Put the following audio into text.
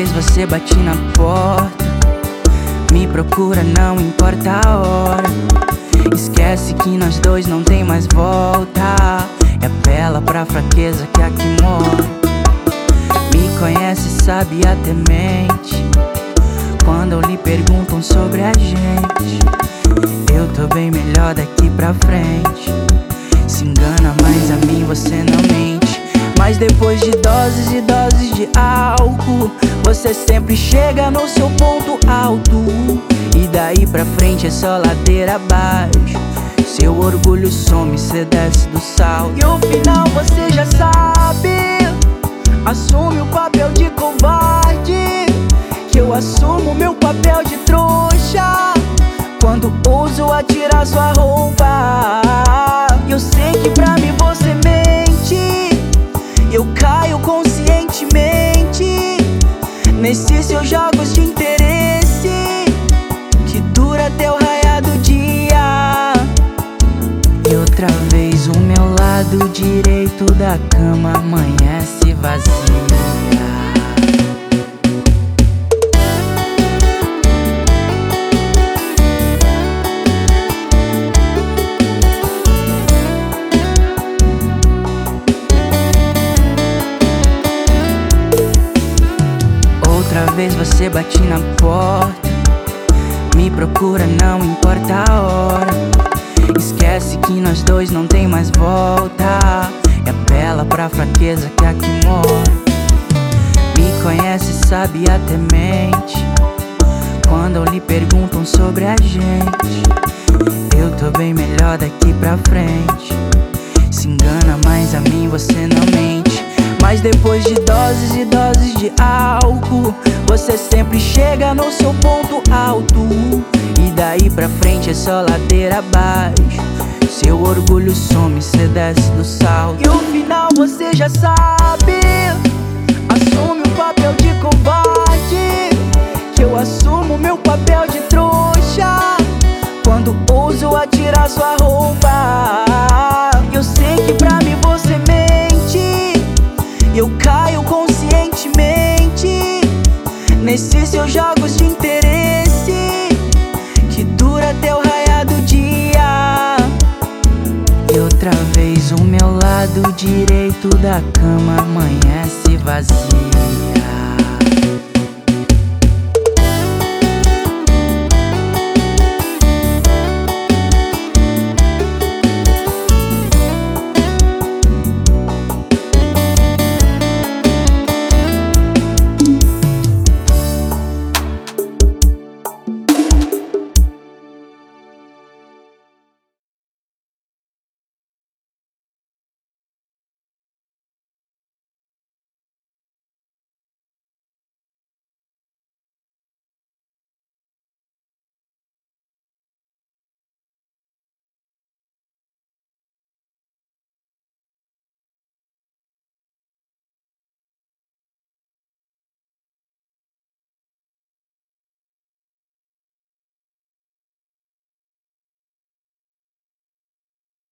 vez você bate na porta. Me procura, não importa a hora. Esquece que nós dois não tem mais volta. É apela pra fraqueza que aqui mora. Me conhece, sabe até mente. Quando lhe perguntam sobre a gente, eu tô bem melhor daqui pra frente. Se engana, mas a mim você não mente. Mas depois de doses e doses de álcool, você sempre chega no seu ponto alto. E daí pra frente é só ladeira abaixo. Seu orgulho some, cê desce do sal. E o final você já sabe. Assume o papel de covarde. Que eu assumo meu papel de trouxa. Quando ouso atirar sua roupa. Seus jogos de interesse. Que dura até o raiar do dia. E outra vez o meu lado direito da cama amanhece vazia. Vez você bate na porta. Me procura, não importa a hora. Esquece que nós dois não tem mais volta. É apela pra fraqueza que aqui mora. Me conhece, sabe até mente. Quando lhe perguntam sobre a gente, eu tô bem melhor daqui pra frente. Se engana, mas a mim você não mente. Mas depois de doses e doses de álcool, você sempre chega no seu ponto alto. E daí pra frente é só ladeira abaixo. Seu orgulho some, cê desce do salto. E o final você já sabe. Assume o papel de covarde. Que eu assumo meu papel de trouxa. Quando ouso atirar sua roupa. Eu sei que pra mim Nesses seus jogos de interesse. Que dura até o raiar do dia. E outra vez o meu lado direito da cama amanhece vazio.